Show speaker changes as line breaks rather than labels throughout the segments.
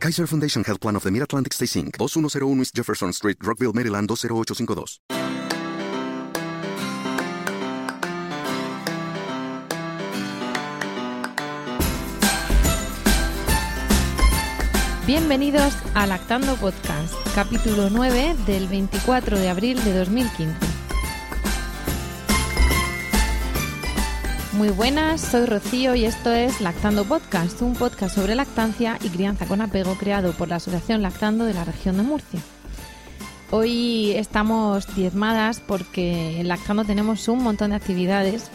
Kaiser Foundation Health Plan of the Mid-Atlantic Stay Inc., 2101 East Jefferson Street, Rockville, Maryland 20852.
Bienvenidos a Lactando Podcast, capítulo 9 del 24 de abril de 2015. Muy buenas, soy Rocío y esto es Lactando Podcast, un podcast sobre lactancia y crianza con apego creado por la Asociación Lactando de la región de Murcia. Hoy estamos diezmadas porque en Lactando tenemos un montón de actividades,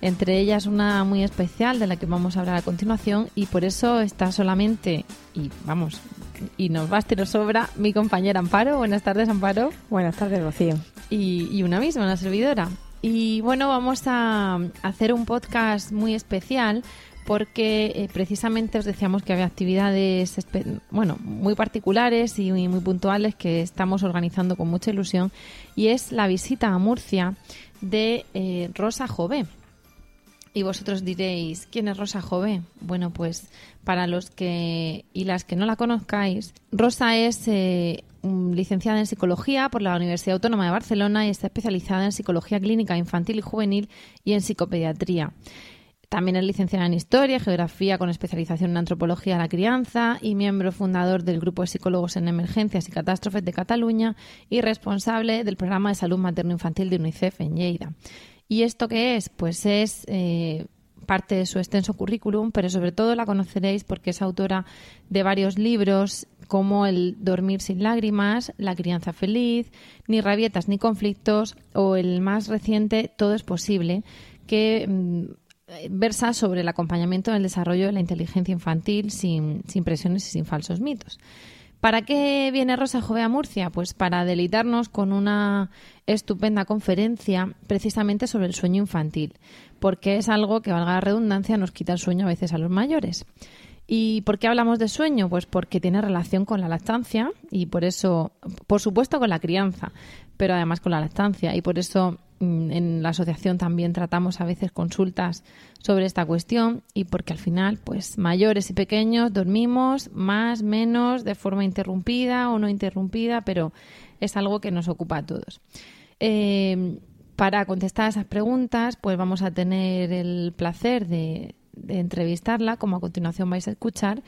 entre ellas una muy especial de la que vamos a hablar a continuación y por eso está solamente, y vamos, y nos basta y nos sobra, mi compañera Amparo. Buenas tardes, Amparo.
Buenas tardes, Rocío.
Y, y una misma, una servidora. Y bueno, vamos a hacer un podcast muy especial porque eh, precisamente os decíamos que había actividades bueno, muy particulares y muy, puntuales que estamos organizando con mucha ilusión y es la visita a Murcia de eh, Rosa Jové. Y vosotros diréis, ¿quién es Rosa Jové? Bueno, pues para los que y las que no la conozcáis, Rosa es eh, licenciada en psicología por la Universidad Autónoma de Barcelona y está especializada en psicología clínica infantil y juvenil y en psicopediatría. También es licenciada en Historia, Geografía con especialización en Antropología de la Crianza y miembro fundador del Grupo de Psicólogos en Emergencias y Catástrofes de Cataluña y responsable del Programa de Salud Materno-Infantil de UNICEF en Lleida. ¿Y esto qué es? Pues es eh, parte de su extenso currículum, pero sobre todo la conoceréis porque es autora de varios libros como El dormir sin lágrimas, La crianza feliz, Ni rabietas ni conflictos o el más reciente Todo es posible, que mm, versa sobre el acompañamiento en el desarrollo de la inteligencia infantil sin, sin presiones y sin falsos mitos. ¿Para qué viene Rosa Jove a Murcia? Pues para deleitarnos con una estupenda conferencia precisamente sobre el sueño infantil, porque es algo que, valga la redundancia, nos quita el sueño a veces a los mayores. ¿Y por qué hablamos de sueño? Pues porque tiene relación con la lactancia y por eso, por supuesto con la crianza, pero además con la lactancia y por eso en la asociación también tratamos a veces consultas sobre esta cuestión y porque al final, pues mayores y pequeños dormimos más, menos, de forma interrumpida o no interrumpida, pero es algo que nos ocupa a todos. Eh, para contestar esas preguntas, pues vamos a tener el placer de entrevistarla, como a continuación vais a escuchar.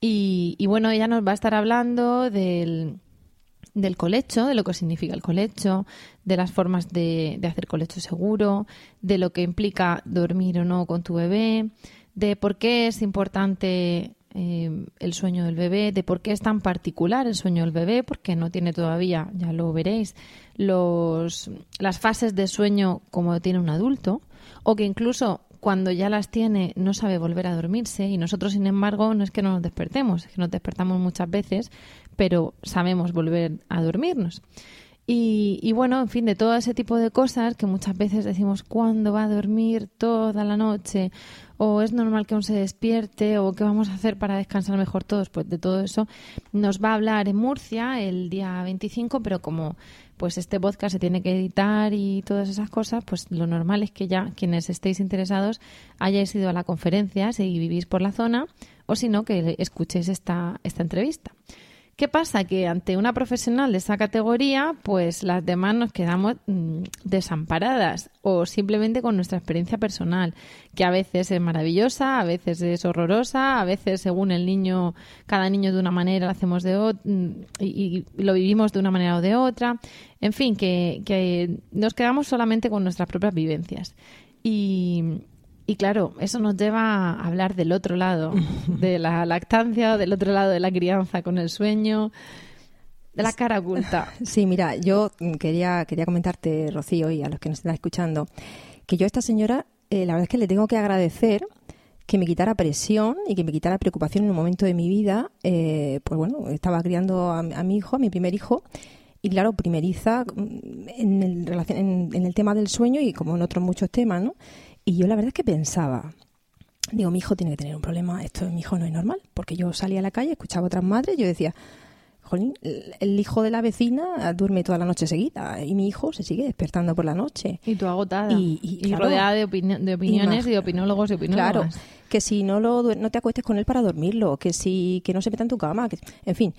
Y, bueno, ella nos va a estar hablando del, del colecho, de lo que significa el colecho, de las formas de, hacer colecho seguro, de lo que implica dormir o no con tu bebé, de por qué es importante eh, el sueño del bebé, de por qué es tan particular el sueño del bebé, porque no tiene todavía, ya lo veréis, los, las fases de sueño como tiene un adulto, o que incluso cuando ya las tiene no sabe volver a dormirse y nosotros, sin embargo, no es que no nos despertemos, es que nos despertamos muchas veces, pero sabemos volver a dormirnos. Y, y, bueno, en fin, de todo ese tipo de cosas que muchas veces decimos, ¿cuándo va a dormir toda la noche? ¿O es normal que aún se despierte? ¿O qué vamos a hacer para descansar mejor todos? Pues de todo eso nos va a hablar en Murcia el día 25, pero como pues este podcast se tiene que editar y todas esas cosas, pues lo normal es que ya quienes estéis interesados hayáis ido a la conferencia, si vivís por la zona, o si no, que escuchéis esta, esta entrevista. ¿Qué pasa? Que ante una profesional de esa categoría, pues las demás nos quedamos mm, desamparadas o simplemente con nuestra experiencia personal, que a veces es maravillosa, a veces es horrorosa, a veces según el niño, cada niño de una manera lo hacemos de mm, y, lo vivimos de una manera o de otra. En fin, que nos quedamos solamente con nuestras propias vivencias. Y, y claro, eso nos lleva a hablar del otro lado, de la lactancia, del otro lado de la crianza con el sueño, de la cara oculta.
Sí, mira, yo quería, quería comentarte, Rocío, y a los que nos están escuchando, que yo a esta señora, eh, la verdad es que le tengo que agradecer que me quitara presión y que me quitara preocupación en un momento de mi vida. Eh, pues bueno, estaba criando a, a mi hijo, a mi primer hijo, Y claro, primeriza mm, en el, en, en el tema del sueño y como en otros muchos temas, ¿no? Y yo la verdad es que pensaba, digo, mi hijo tiene que tener un problema, esto mi hijo no es normal, porque yo salía a la calle, escuchaba a otras madres, yo decía, jolín, el hijo de la vecina duerme toda la noche seguida y mi hijo se sigue despertando por la noche.
Y tú agotada. Y, rodeada de, de opiniones y, de opinólogos y opinólogas.
Claro, que si no, lo, no te acuestes con él para dormirlo, que si que no se meta en tu cama, que, en fin,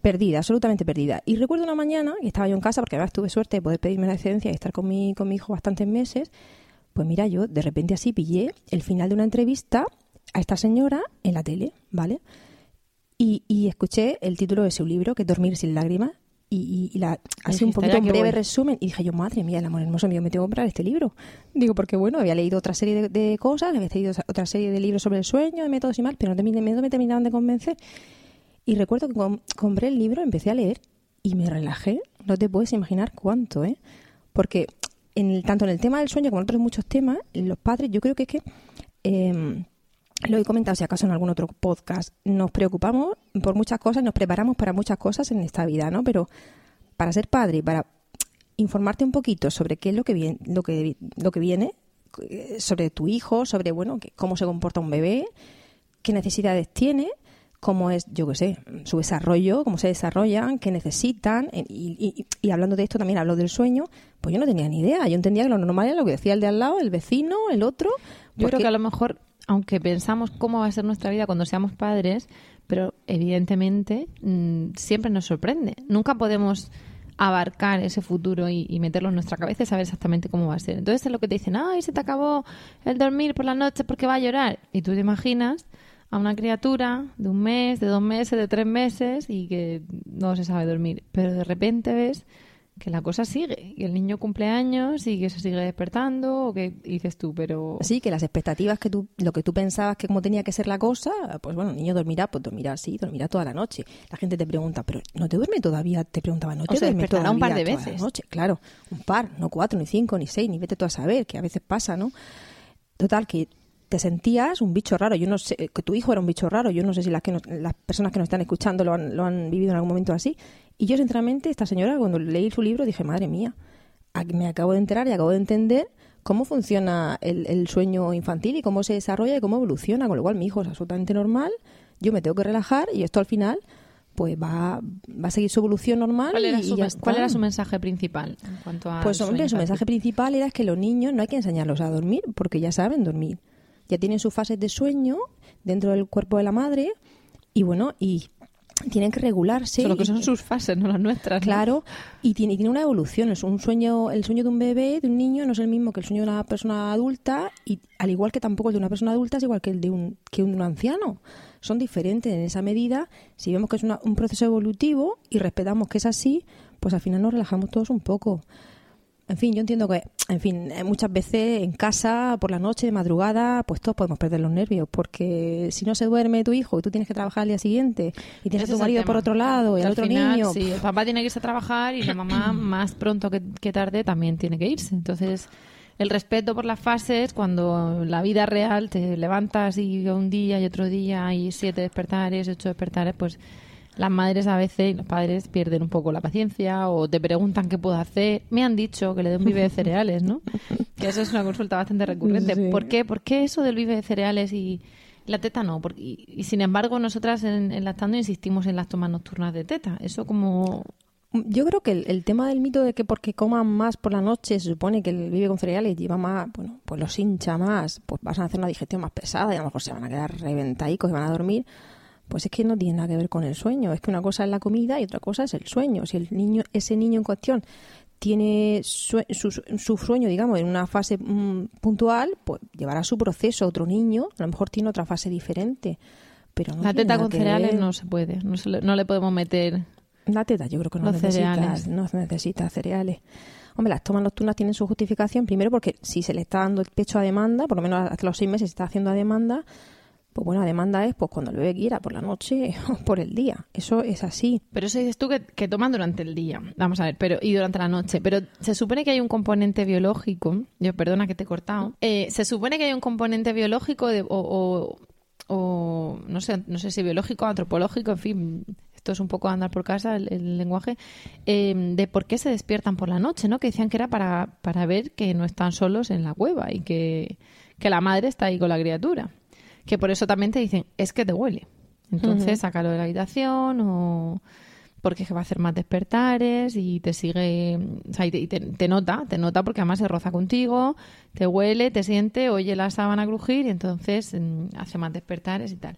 perdida, absolutamente perdida. Y recuerdo una mañana, que estaba yo en casa, porque además tuve suerte de poder pedirme la excedencia y estar con mi, con mi hijo bastantes meses, pues mira, yo de repente así pillé el final de una entrevista a esta señora en la tele, ¿vale? Y, escuché el título de su libro, que es Dormir sin lágrimas, y, la, así un poquito un breve resumen y dije yo, madre mía, el amor hermoso mío, me tengo que comprar este libro. Digo, porque bueno, había leído otra serie de, cosas, había leído otra serie de libros sobre el sueño, de métodos y mal, pero no me, me terminaban de convencer. Y recuerdo que compré el libro, empecé a leer y me relajé. No te puedes imaginar cuánto, ¿eh? Porque en el, tanto en el tema del sueño como en otros muchos temas, los padres, yo creo que es que... Eh, lo he comentado si acaso en algún otro podcast, nos preocupamos por muchas cosas, nos preparamos para muchas cosas en esta vida, ¿no? Pero para ser padre, para informarte un poquito sobre qué es lo que viene, lo que, lo que viene eh, sobre tu hijo, sobre bueno, cómo se comporta un bebé, qué necesidades tiene, cómo es, yo qué sé, su desarrollo, cómo se desarrollan, qué necesitan. Y, y, hablando de esto también hablo del sueño, pues yo no tenía ni idea. Yo entendía que lo normal era lo que decía el de al lado, el vecino, el otro.
Yo creo que a lo mejor aunque pensamos cómo va a ser nuestra vida cuando seamos padres, pero evidentemente mm, siempre nos sorprende. Nunca podemos abarcar ese futuro y, meterlo en nuestra cabeza y saber exactamente cómo va a ser. Entonces es lo que te dicen, ay, se te acabó el dormir por la noche porque va a llorar. Y tú te imaginas a una criatura de un mes, de dos meses, de tres meses y que no se sabe dormir. Pero de repente ves que la cosa sigue, y el niño cumple años y que se sigue despertando, o que dices tú, pero...
Sí, que las expectativas que tú, lo que tú pensabas que como tenía que ser la cosa, pues bueno, el niño dormirá, pues dormirá sí, dormirá toda la noche. La gente te pregunta, pero ¿no te duerme todavía? Te preguntaba, ¿no te
o duerme todavía un par de veces?
Noche? Claro, un par, no cuatro, ni cinco, ni seis, ni vete tú a saber, que a veces pasa, ¿no? Total, que te sentías un bicho raro. Yo no sé, que tu hijo era un bicho raro. Yo no sé si las, que las personas que nos están escuchando lo han, lo han vivido en algún momento así. Y yo, sinceramente, esta señora, cuando leí su libro, dije, madre mía, me acabo de enterar y acabo de entender cómo funciona el, sueño infantil y cómo se desarrolla y cómo evoluciona. Con lo cual, mi hijo es absolutamente normal, yo me tengo que relajar y esto al final pues va, va a seguir su evolución normal.
¿Cuál era,
su,
¿cuál era su mensaje principal en cuanto a
Pues hombre, su mensaje principal era que los niños no hay que enseñarlos a dormir porque ya saben dormir. Ya tienen sus fases de sueño dentro del cuerpo de la madre y bueno, y tienen que regularse.
Solo que son sus fases, no las nuestras.
Claro, y tiene, tiene una evolución. Es un sueño, el sueño de un bebé, de un niño, no es el mismo que el sueño de una persona adulta, y al igual que tampoco el de una persona adulta es igual que el de un, que un anciano. Son diferentes en esa medida. Si vemos que es un proceso evolutivo y respetamos que es así, pues al final nos relajamos todos un poco. En fin, yo entiendo que, en fin, eh, muchas veces en casa, por la noche, de madrugada, pues todos podemos perder los nervios, porque si no se duerme tu hijo y tú tienes que trabajar al día siguiente y tienes a tu marido por otro lado y al otro niño.
Sí, el papá tiene que irse a trabajar y la mamá más pronto que, que tarde también tiene que irse. Entonces, el respeto por las fases, cuando la vida real te levantas y un día y otro día y siete despertares, ocho despertares, pues las madres a veces y los padres pierden un poco la paciencia o te preguntan qué puedo hacer. Me han dicho que le den un vive de cereales, ¿no? Que eso es una consulta bastante recurrente. ¿Por qué? ¿Por qué eso del vive de cereales y la teta no? Porque, y, sin embargo, nosotras en, en Lactando insistimos en las tomas nocturnas de teta. Eso como...
Yo creo que el, tema del mito de que porque coman más por la noche se supone que el vive con cereales lleva más, bueno, pues los hincha más, pues vas a hacer una digestión más pesada y a lo mejor se van a quedar reventadicos y van a dormir pues es que no tiene nada que ver con el sueño. Es que una cosa es la comida y otra cosa es el sueño. Si el niño, ese niño en cuestión tiene su, su, sueño, digamos, en una fase mm, puntual, pues llevará su proceso a otro niño. A lo mejor tiene otra fase diferente. Pero
la teta con cereales no se puede. No, le, no, le, podemos meter.
La teta, yo creo que no necesita,
cereales.
no necesita cereales. Hombre, las tomas nocturnas tienen su justificación. Primero, porque si se le está dando el pecho a demanda, por lo menos hasta los seis meses se está haciendo a demanda, pues bueno, la demanda es pues cuando el bebé quiera, por la noche o por el día. Eso es así.
Pero eso dices tú que, toman durante el día. Vamos a ver, pero y durante la noche. Pero se supone que hay un componente biológico. Yo perdona que te he cortado. Eh, se supone que hay un componente biológico de, o, no sé, no sé si biológico, antropológico, en fin, esto es un poco andar por casa el, lenguaje, eh, de por qué se despiertan por la noche, ¿no? Que decían que era para, para ver que no están solos en la cueva y que, que la madre está ahí con la criatura. Que por eso también te dicen, es que te huele. Entonces, sácalo de la habitación o porque va a hacer más despertares y te sigue, o sea, y te, nota, te nota porque además se roza contigo, te huele, te siente, oye la sábana crujir y entonces mm, hace más despertares y tal.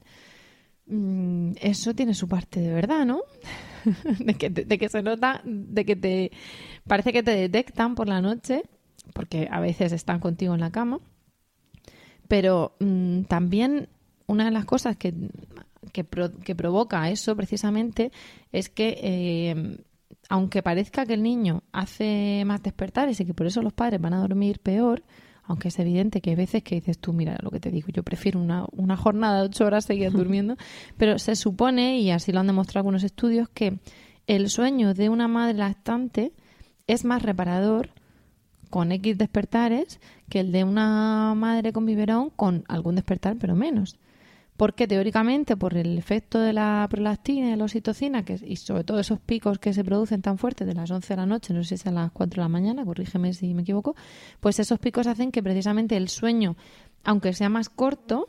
Mm, eso tiene su parte de verdad, ¿no? de, que, de que se nota, de que te parece que te detectan por la noche, porque a veces están contigo en la cama, pero mm, también una de las cosas que que, que provoca eso precisamente es que, eh, aunque parezca que el niño hace más despertares y que por eso los padres van a dormir peor, aunque es evidente que hay veces que dices tú, mira lo que te digo, yo prefiero una, una jornada de ocho horas seguir durmiendo, pero se supone, y así lo han demostrado algunos estudios, que el sueño de una madre lactante es más reparador con X despertares que el de una madre con biberón con algún despertar, pero menos. Porque teóricamente por el efecto de la prolactina y la oxitocina que, y sobre todo esos picos que se producen tan fuertes de las 11 de la noche, no sé si a las 4 de la mañana, corrígeme si me equivoco, pues esos picos hacen que precisamente el sueño, aunque sea más corto,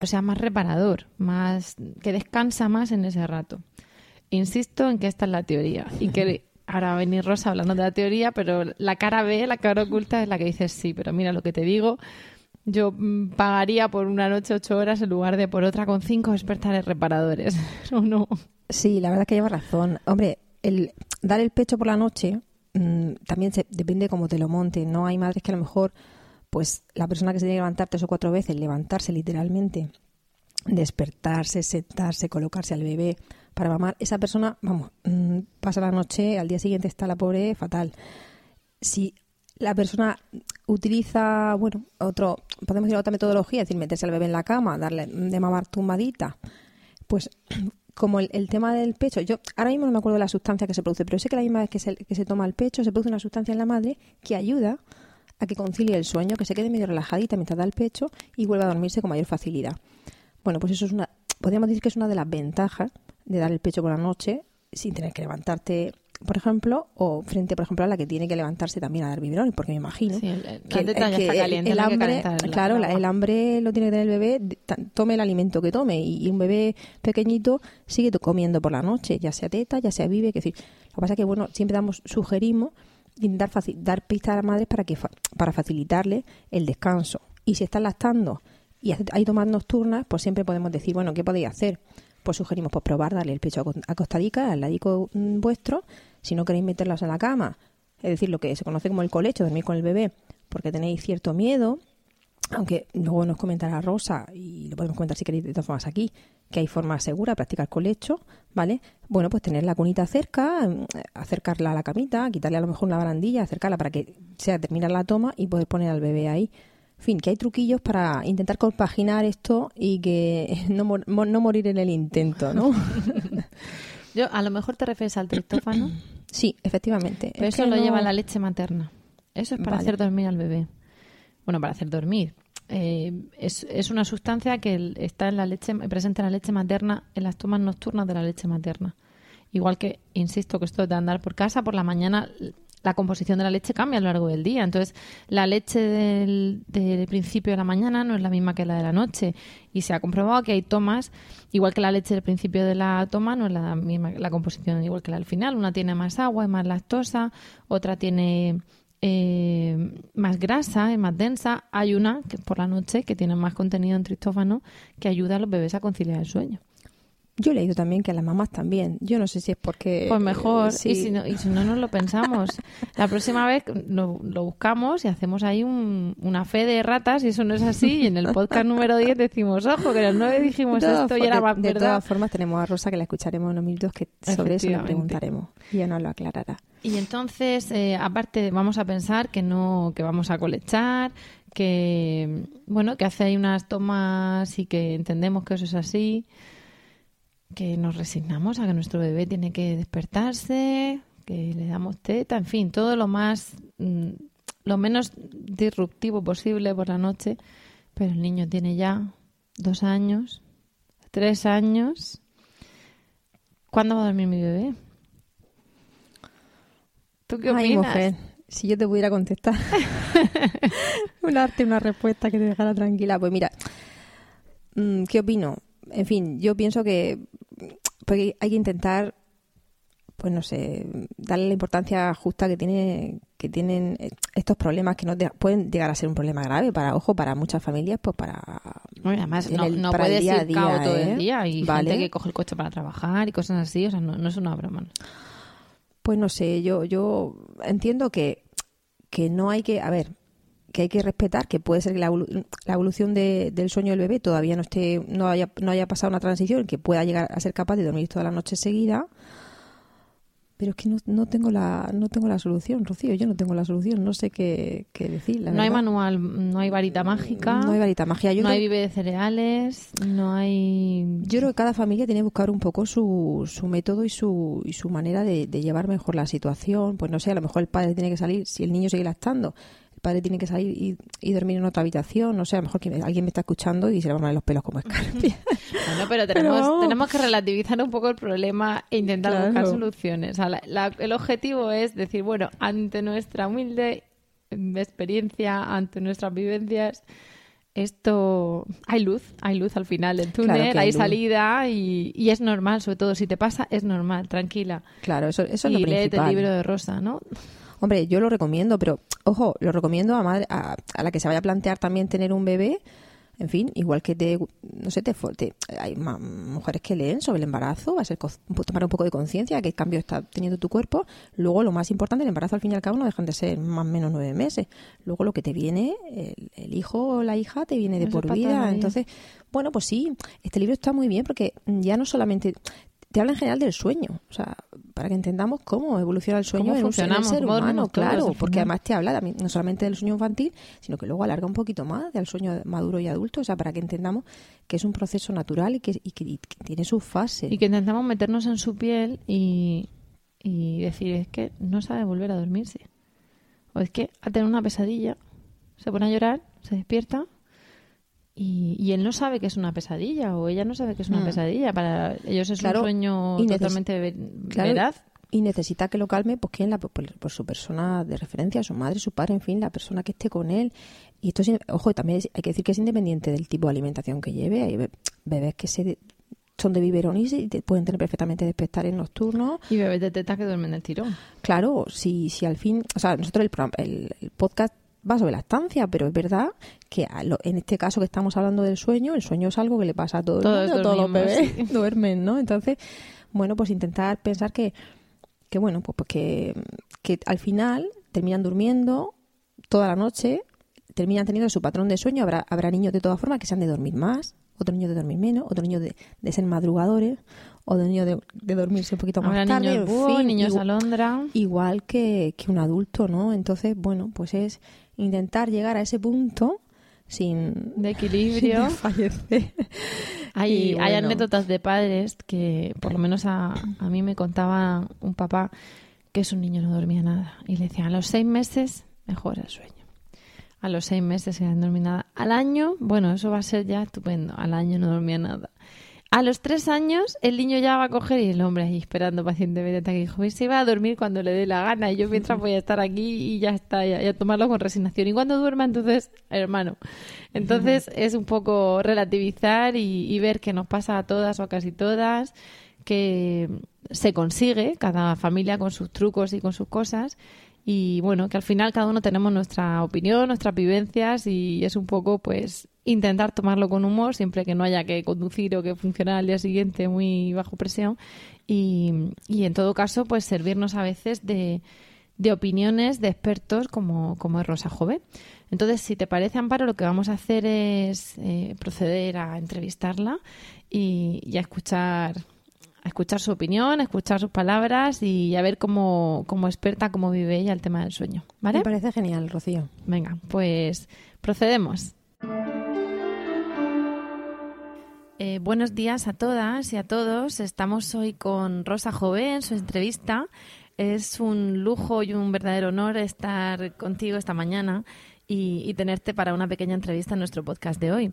O sea, más reparador, más que descansa más en ese rato. Insisto en que esta es la teoría y que ahora va a venir Rosa hablando de la teoría, pero la cara B, la cara oculta es la que dice sí, pero mira lo que te digo, yo mm, pagaría por una noche ocho horas en lugar de por otra con cinco despertares reparadores, ¿o no?
Sí, la verdad es que lleva razón. Hombre, el dar el pecho por la noche mm, también se, depende cómo te lo monte. No hay madres que a lo mejor pues la persona que se tiene que levantar tres o cuatro veces, levantarse literalmente, despertarse, sentarse, colocarse al bebé para mamar, esa persona, vamos, mm, pasa la noche, al día siguiente está la pobre fatal. Si la persona utiliza, bueno, otro, podemos decir otra metodología, es decir, meterse al bebé en la cama, darle de mamar tumbadita, pues como el, tema del pecho, yo ahora mismo no me acuerdo de la sustancia que se produce, pero sé que la misma vez que se, que se toma el pecho se produce una sustancia en la madre que ayuda a que concilie el sueño, que se quede medio relajadita mientras da el pecho y vuelva a dormirse con mayor facilidad. Bueno, pues eso es una, podríamos decir que es una de las ventajas de dar el pecho por la noche sin tener que levantarte por ejemplo, o frente, por ejemplo, a la que tiene que levantarse también a dar biberón, porque me imagino
que, el,
hambre, claro, el hambre lo tiene que tener el bebé, tome el alimento que tome, y, un bebé pequeñito sigue comiendo por la noche, ya sea teta, ya sea vive, que decir, lo que pasa es que, bueno, siempre damos, sugerimos intentar dar pistas a las madres para, que, para facilitarle el descanso. Y si están lactando y hay tomas nocturnas, pues siempre podemos decir, bueno, ¿qué podéis hacer? Pues sugerimos pues probar darle el pecho acostadica al ladico mm, vuestro, si no queréis meterlos en la cama, es decir, lo que se conoce como el colecho, dormir con el bebé, porque tenéis cierto miedo, aunque luego nos comentará Rosa, y lo podemos comentar si queréis de todas formas aquí, que hay forma segura de practicar colecho, ¿vale? Bueno, pues tener la cunita cerca, mm, acercarla a la camita, quitarle a lo mejor una barandilla, acercarla para que sea terminar la toma y poder poner al bebé ahí. En fin, que hay truquillos para intentar compaginar esto y que no, no morir en el intento, ¿no?
Yo, a lo mejor te refieres al triptófano.
Sí, efectivamente.
Pero eso lo lleva la leche materna. Eso es para hacer dormir al bebé. Bueno, para hacer dormir. Eh, es, es, una sustancia que está en la leche, presente en la leche materna, en las tomas nocturnas de la leche materna. Igual que, insisto, que esto de andar por casa, por la mañana la composición de la leche cambia a lo largo del día. Entonces, la leche del, principio de la mañana no es la misma que la de la noche. Y se ha comprobado que hay tomas, igual que la leche del principio de la toma, no es la misma la composición igual que la del final. Una tiene más agua, es más lactosa, otra tiene eh, más grasa, es más densa. Hay una que por la noche que tiene más contenido en tristófano que ayuda a los bebés a conciliar el sueño.
Yo he leído también que a las mamás también. Yo no sé si es porque...
Pues mejor,
sí.
y, si no, y si no nos lo pensamos. La próxima vez lo, lo buscamos y hacemos ahí un- una fe de ratas y eso no es así. Y en el podcast número 10 decimos, ojo, que los nueve dijimos
De
esto y era
de-
más
de
verdad.
todas formas tenemos a Rosa que la escucharemos en unos minutos que sobre eso le preguntaremos y ella nos lo aclarará.
Y entonces, eh, aparte, vamos a pensar que no, que vamos a colechar, que bueno, que hace ahí unas tomas y que entendemos que eso es así, que nos resignamos a que nuestro bebé tiene que despertarse, que le damos teta, en fin, todo lo más, mm, lo menos disruptivo posible por la noche. Pero el niño tiene ya dos años, tres años. ¿Cuándo va a dormir mi bebé? ¿Tú qué
Ay,
opinas?
mujer, si yo te pudiera contestar, un darte una respuesta que te dejara tranquila. Pues mira, mm, ¿qué opino? En fin, yo pienso que pues, hay que intentar, pues no sé, darle la importancia justa que tiene que tienen eh, estos problemas que no pueden llegar a ser un problema grave para, ojo, para muchas familias, pues para
Bueno, además, no,
el-
no
para
puedes
día a
ir cabo
día,
todo
¿eh?
el día y
Vale.
gente que coge el coche para trabajar y cosas así, o sea, no, no es una broma.
Pues no sé, yo, yo entiendo que, que no hay que, a ver, que hay que respetar que puede ser que la, la evolución de- del sueño del bebé todavía no esté, no haya, no haya pasado una transición, que pueda llegar a ser capaz de dormir toda la noche seguida. Pero es que no, no tengo la, no tengo la solución, Rocío, yo no tengo la solución, no sé qué, qué decir. la
No hay manual, no hay varita mágica,
No hay varita magia. Yo
no
creo-
hay vive de cereales, no hay...
Yo creo que cada familia tiene que buscar un poco su, su método y su, y su manera de, de llevar mejor la situación. Pues no sé, a lo mejor el padre tiene que salir, si el niño sigue lactando, el padre tiene que salir y, y dormir en otra habitación. No sé, a lo mejor que alguien me está escuchando y se le van a poner los pelos como escarpia.
Bueno, pero tenemos, tenemos que relativizar un poco el problema e intentar
Claro.
buscar soluciones. O sea, la- la- el objetivo es decir, bueno, ante nuestra humilde experiencia, ante nuestras vivencias, esto hay luz, hay luz al final del túnel,
Claro hay
salida y, y es normal, sobre todo si te pasa, es normal, tranquila.
claro, eso, eso es
y
lo
léete
principal.
el libro de Rosa, ¿no?
Hombre, yo lo recomiendo, pero ojo, lo recomiendo a, madre, a, a la que se vaya a plantear también tener un bebé. En fin, igual que te, no sé, te, te- hay mujeres que leen sobre el embarazo, va a ser co- tomar un poco de conciencia de qué cambio está teniendo tu cuerpo. Luego, lo más importante, el embarazo al fin y al cabo no dejan de ser más o menos nueve meses. Luego, lo que te viene, el, el hijo o la hija te viene de
Eso
por vida. Entonces, bueno, pues sí, este libro está muy bien porque ya no solamente te habla en general del sueño, o sea, para que entendamos cómo evoluciona el sueño en un, en el
funcionamos,
ser humano, claro, porque además te habla también, no solamente del sueño infantil, sino que luego alarga un poquito más del sueño maduro y adulto, o sea, para que entendamos que es un proceso natural y que, y que, y que tiene sus fases.
Y que intentamos meternos en su piel y, y decir, es que no sabe volver a dormirse. O es que ha tenido una pesadilla, se pone a llorar, se despierta y, y él no sabe que es una pesadilla o ella no sabe que es una
Mm.
pesadilla. Para ellos es
Claro,
un sueño
y
totalmente ve-
Claro,
veraz.
Y necesita que lo calme, pues quién, la, por, por su persona de referencia, su madre, su padre, en fin, la persona que esté con él. Y esto, es, ojo, también hay que decir que es independiente del tipo de alimentación que lleve. Hay be- bebés que se son de biberón y se- pueden tener perfectamente despertares nocturnos.
Y bebés de teta que duermen del tirón.
Claro, si, si al fin, o sea, nosotros el, el, el podcast va sobre la estancia, pero es verdad que a lo- en este caso que estamos hablando del sueño, el sueño es algo que le pasa a todo el
Todos
mundo, todos los bebés
sí.
duermen, ¿no? Entonces, bueno, pues intentar pensar que, que bueno, pues, pues que, que al final terminan durmiendo toda la noche, terminan teniendo su patrón de sueño, habrá, habrá niños de todas formas que sean de dormir más, otros niños de dormir menos, otros niños de, de ser madrugadores, o de niños de, de dormirse un poquito más
Habrá
tarde,
niños búho,
fin,
niños
igual-
alondra.
igual que, que un adulto, ¿no? Entonces, bueno, pues es intentar llegar a ese punto sin,
De
sin
equilibrio.
desfallecer.
Hay, hay anécdotas de padres que, por lo menos a, a mí me contaba un papá que su niño no dormía nada. Y le decían, a los seis meses mejora el sueño. A los seis meses no dormía nada. Al año, bueno, eso va a ser ya estupendo. Al año no dormía nada. A los tres años, el niño ya va a coger y el hombre ahí esperando pacientemente hasta que dijo, "Pues se va a dormir cuando le dé la gana. Y yo mientras voy a estar aquí y ya está, y a, y a tomarlo con resignación. Y cuando duerma, entonces, hermano. Entonces es un poco relativizar y, y ver que nos pasa a todas o a casi todas, que se consigue, cada familia con sus trucos y con sus cosas, y bueno, que al final cada uno tenemos nuestra opinión, nuestras vivencias y es un poco pues intentar tomarlo con humor siempre que no haya que conducir o que funcionar al día siguiente muy bajo presión y, y en todo caso pues servirnos a veces de, de opiniones de expertos como, como es Rosa Jove. Entonces, si te parece, Amparo, lo que vamos a hacer es eh, proceder a entrevistarla y, a escuchar a escuchar su opinión, a escuchar sus palabras y a ver cómo, como experta cómo vive ella el tema del sueño. ¿vale?
Me parece genial, Rocío.
Venga, pues procedemos. Eh, buenos días a todas y a todos. Estamos hoy con Rosa Jové en su entrevista. Es un lujo y un verdadero honor estar contigo esta mañana y, tenerte para una pequeña entrevista en nuestro podcast de hoy.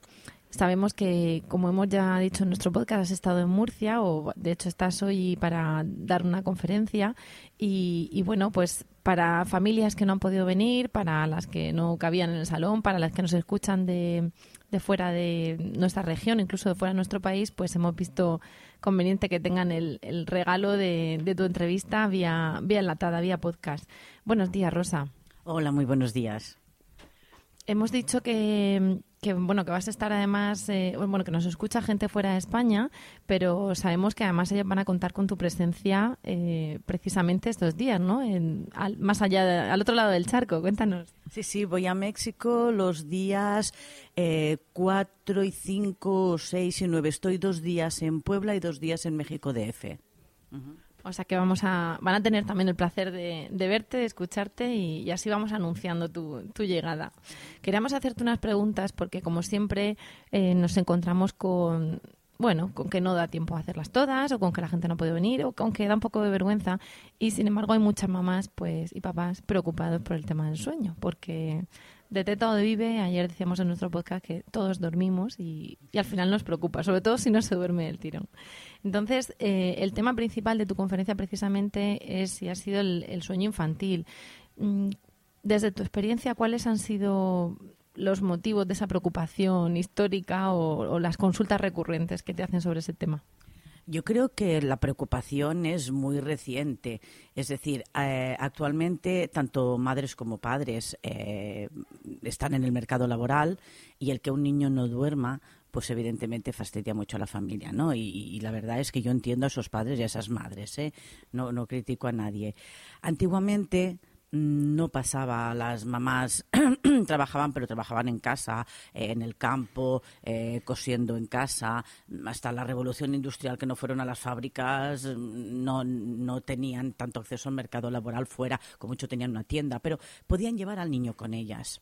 Sabemos que, como hemos ya dicho en nuestro podcast, has estado en Murcia o de hecho estás hoy para dar una conferencia y, bueno, pues para familias que no han podido venir, para las que no cabían en el salón, para las que nos escuchan de, fuera de nuestra región, incluso de fuera de nuestro país, pues hemos visto conveniente que tengan el, regalo de, de, tu entrevista vía, vía enlatada, vía podcast. Buenos días, Rosa.
Hola, muy buenos días
hemos dicho que, bueno que vas a estar además eh, bueno que nos escucha gente fuera de España pero sabemos que además ellos van a contar con tu presencia eh, precisamente estos días no más allá al otro lado del charco cuéntanos.
Sí sí voy a México los días eh, 4 y 5 6 y 9 estoy dos días en Puebla y dos días en México DF
o sea que vamos a, van a tener también el placer de, verte, de escucharte y, así vamos anunciando tu, llegada. Queríamos hacerte unas preguntas porque como siempre eh, nos encontramos con bueno, con que no da tiempo a hacerlas todas, o con que la gente no puede venir, o con que da un poco de vergüenza. Y sin embargo hay muchas mamás pues y papás preocupados por el tema del sueño, porque de Teta o de Vive, ayer decíamos en nuestro podcast que todos dormimos y, al final nos preocupa, sobre todo si no se duerme el tirón. Entonces, eh, el tema principal de tu conferencia precisamente es si ha sido el, sueño infantil. Mm, desde tu experiencia, ¿cuáles han sido los motivos de esa preocupación histórica o las consultas recurrentes que te hacen sobre ese tema?
Yo creo que la preocupación es muy reciente. Es decir, eh, actualmente tanto madres como padres eh, están en el mercado laboral y el que un niño no duerma pues evidentemente fastidia mucho a la familia, ¿no? Y, la verdad es que yo entiendo a esos padres y a esas madres, ¿eh? No critico a nadie. Antiguamente no pasaba. Las mamás trabajaban, pero trabajaban en casa, eh, en el campo, eh, cosiendo en casa. Hasta la revolución industrial, que no fueron a las fábricas, no, no tenían tanto acceso al mercado laboral fuera, como mucho tenían una tienda, pero podían llevar al niño con ellas.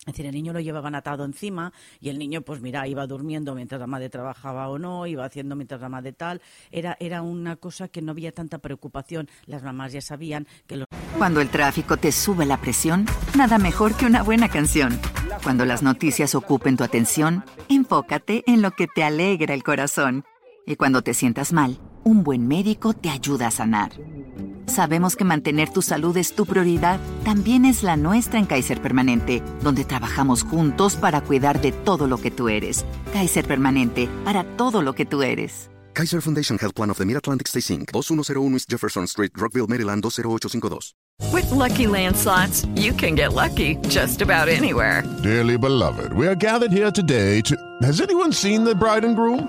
Es decir, el niño lo llevaban atado encima y el niño, pues mira, iba durmiendo mientras la madre trabajaba o no, iba haciendo mientras la madre tal. Era, era una cosa que no había tanta preocupación. Las mamás ya sabían que los...
Cuando el tráfico te sube la presión, nada mejor que una buena canción. Cuando las noticias ocupen tu atención, enfócate en lo que te alegra el corazón. Y cuando te sientas mal, un buen médico te ayuda a sanar. Sabemos que mantener tu salud es tu prioridad, también es la nuestra en Kaiser Permanente, donde trabajamos juntos para cuidar de todo lo que tú eres. Kaiser Permanente, para todo lo que tú eres.
Kaiser Foundation Health Plan of the Mid-Atlantic Stay Inc., 2101 East Jefferson Street, Rockville, Maryland, 20852.
With lucky landslots, you can get lucky just about anywhere.
Dearly beloved, we are gathered here today to. Has anyone seen the bride and groom?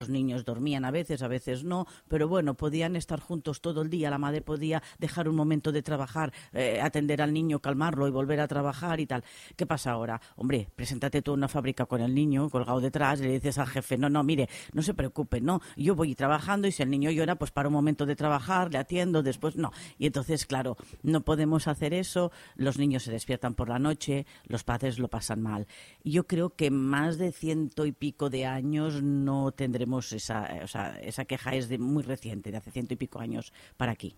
Los niños dormían a veces, a veces no, pero bueno, podían estar juntos todo el día. La madre podía dejar un momento de trabajar, eh, atender al niño, calmarlo y volver a trabajar y tal. ¿Qué pasa ahora? Hombre, preséntate tú en una fábrica con el niño colgado detrás le dices al jefe, no, no, mire, no se preocupe, no, yo voy trabajando y si el niño llora, pues para un momento de trabajar, le atiendo, después no. Y entonces, claro, no podemos hacer eso, los niños se despiertan por la noche, los padres lo pasan mal. Yo creo que más de ciento y pico de años no tendremos esa, sea, esa queja es de muy reciente, de hace ciento y pico años para aquí.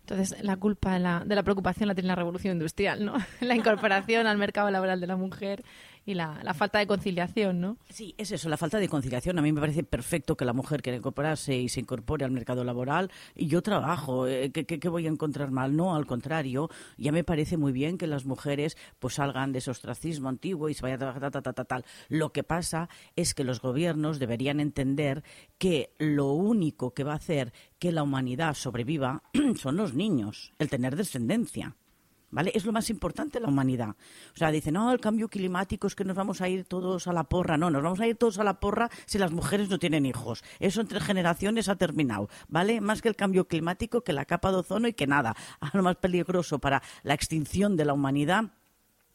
Entonces, la culpa de la, de la, preocupación la tiene la revolución industrial, ¿no? la incorporación al mercado laboral de la mujer y la, la falta de conciliación, ¿no?
Sí, es eso, la falta de conciliación. A mí me parece perfecto que la mujer quiera incorporarse y se incorpore al mercado laboral y yo trabajo. eh, ¿Qué, voy a encontrar mal? No, al contrario, ya me parece muy bien que las mujeres pues salgan de ese ostracismo antiguo y se vayan a trabajar, ta, ta, ta, ta, tal. Lo que pasa es que los gobiernos deberían entender que lo único que va a hacer que la humanidad sobreviva son los niños, el tener descendencia. ¿Vale? Es lo más importante de la humanidad. O sea, dicen, no, el cambio climático es que nos vamos a ir todos a la porra. No, nos vamos a ir todos a la porra si las mujeres no tienen hijos. Eso entre generaciones ha terminado, ¿vale? Más que el cambio climático, que la capa de ozono y que nada. Lo más peligroso para la extinción de la humanidad